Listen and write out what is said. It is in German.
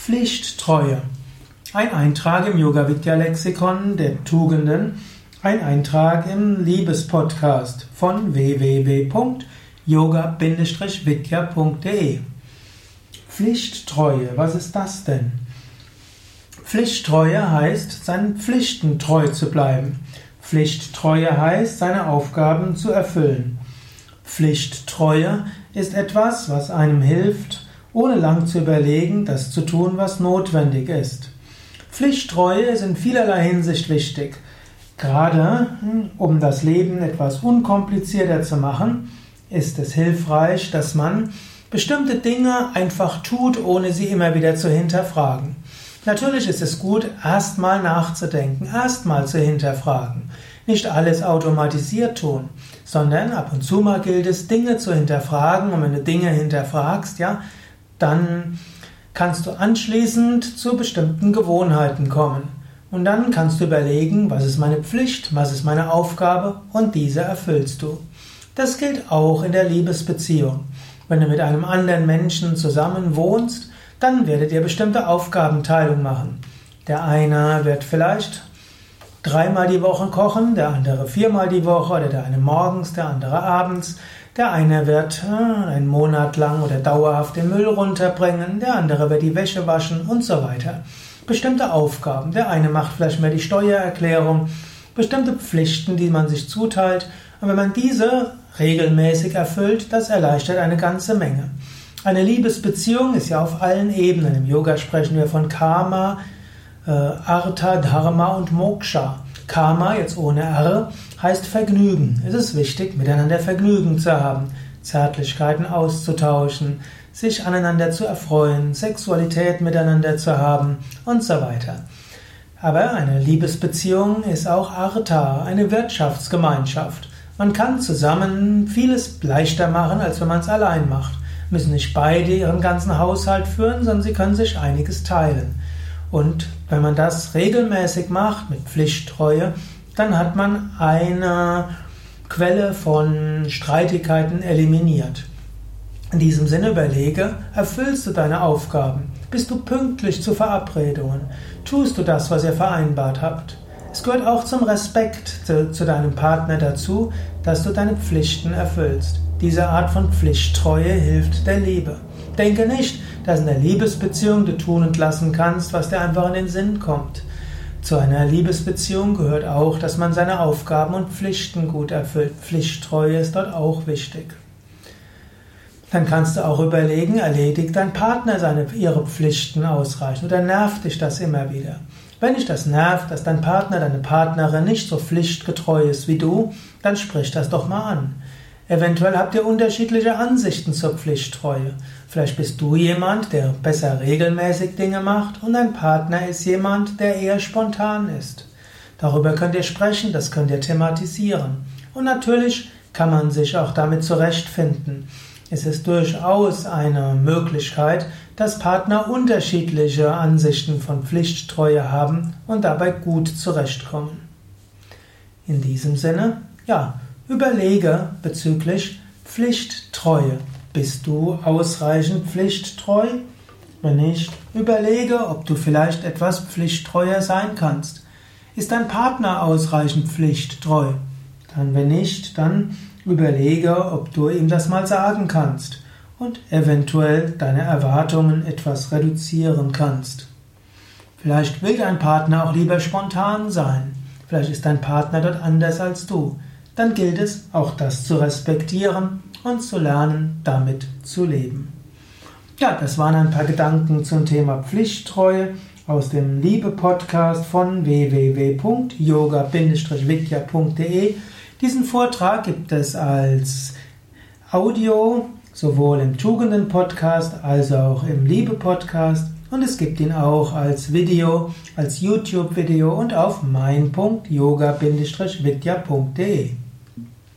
Pflichttreue. Ein Eintrag im Yoga Vidya Lexikon der Tugenden, ein Eintrag im Liebespodcast von www.yoga-vidya.de. Pflichttreue, was ist das denn? Pflichttreue heißt, seinen Pflichten treu zu bleiben. Pflichttreue heißt, seine Aufgaben zu erfüllen. Pflichttreue ist etwas, was einem hilft, ohne lang zu überlegen, das zu tun, was notwendig ist. Pflichttreue ist in vielerlei Hinsicht wichtig. Gerade hm, um das Leben etwas unkomplizierter zu machen, ist es hilfreich, dass man bestimmte Dinge einfach tut, ohne sie immer wieder zu hinterfragen. Natürlich ist es gut, erstmal nachzudenken, erstmal zu hinterfragen. Nicht alles automatisiert tun, sondern ab und zu mal gilt es, Dinge zu hinterfragen. Und wenn du Dinge hinterfragst, ja, dann kannst du anschließend zu bestimmten Gewohnheiten kommen. Und dann kannst du überlegen, was ist meine Pflicht, was ist meine Aufgabe und diese erfüllst du. Das gilt auch in der Liebesbeziehung. Wenn du mit einem anderen Menschen zusammen wohnst, dann werdet ihr bestimmte Aufgabenteilung machen. Der eine wird vielleicht dreimal die Woche kochen, der andere viermal die Woche oder der eine morgens, der andere abends. Der eine wird äh, einen Monat lang oder dauerhaft den Müll runterbringen, der andere wird die Wäsche waschen und so weiter. Bestimmte Aufgaben. Der eine macht vielleicht mehr die Steuererklärung, bestimmte Pflichten, die man sich zuteilt. Und wenn man diese regelmäßig erfüllt, das erleichtert eine ganze Menge. Eine Liebesbeziehung ist ja auf allen Ebenen. Im Yoga sprechen wir von Karma, äh, Artha, Dharma und Moksha. Karma, jetzt ohne R, heißt Vergnügen. Es ist wichtig, miteinander Vergnügen zu haben, Zärtlichkeiten auszutauschen, sich aneinander zu erfreuen, Sexualität miteinander zu haben und so weiter. Aber eine Liebesbeziehung ist auch Artha, eine Wirtschaftsgemeinschaft. Man kann zusammen vieles leichter machen, als wenn man es allein macht. Müssen nicht beide ihren ganzen Haushalt führen, sondern sie können sich einiges teilen. Und wenn man das regelmäßig macht mit Pflichttreue, dann hat man eine Quelle von Streitigkeiten eliminiert. In diesem Sinne überlege, erfüllst du deine Aufgaben? Bist du pünktlich zu Verabredungen? Tust du das, was ihr vereinbart habt? Es gehört auch zum Respekt zu, zu, deinem Partner dazu, dass du deine Pflichten erfüllst. Diese Art von Pflichttreue hilft der Liebe. Denke nicht, dass in der Liebesbeziehung du tun und lassen kannst, was dir einfach in den Sinn kommt. Zu einer Liebesbeziehung gehört auch, dass man seine Aufgaben und Pflichten gut erfüllt. Pflichttreue ist dort auch wichtig. Dann kannst du auch überlegen, erledigt dein Partner seine, ihre Pflichten ausreichend oder nervt dich das immer wieder? Wenn dich das nervt, dass dein Partner, deine Partnerin nicht so pflichtgetreu ist wie du, dann sprich das doch mal an. Eventuell habt ihr unterschiedliche Ansichten zur Pflichttreue. Vielleicht bist du jemand, der besser regelmäßig Dinge macht und dein Partner ist jemand, der eher spontan ist. Darüber könnt ihr sprechen, das könnt ihr thematisieren. Und natürlich kann man sich auch damit zurechtfinden. Es ist durchaus eine Möglichkeit, dass Partner unterschiedliche Ansichten von Pflichttreue haben und dabei gut zurechtkommen. In diesem Sinne, ja, Überlege bezüglich Pflichttreue. Bist du ausreichend pflichttreu? Wenn nicht, überlege, ob du vielleicht etwas pflichttreuer sein kannst. Ist dein Partner ausreichend pflichttreu? Dann, wenn nicht, dann überlege, ob du ihm das mal sagen kannst und eventuell deine Erwartungen etwas reduzieren kannst. Vielleicht will dein Partner auch lieber spontan sein. Vielleicht ist dein Partner dort anders als du dann gilt es auch das zu respektieren und zu lernen, damit zu leben. Ja, das waren ein paar Gedanken zum Thema Pflichttreue aus dem Liebe-Podcast von www.yoga-vidya.de. Diesen Vortrag gibt es als Audio sowohl im Tugenden-Podcast als auch im Liebe-Podcast und es gibt ihn auch als Video, als YouTube-Video und auf mein.yoga-vidya.de.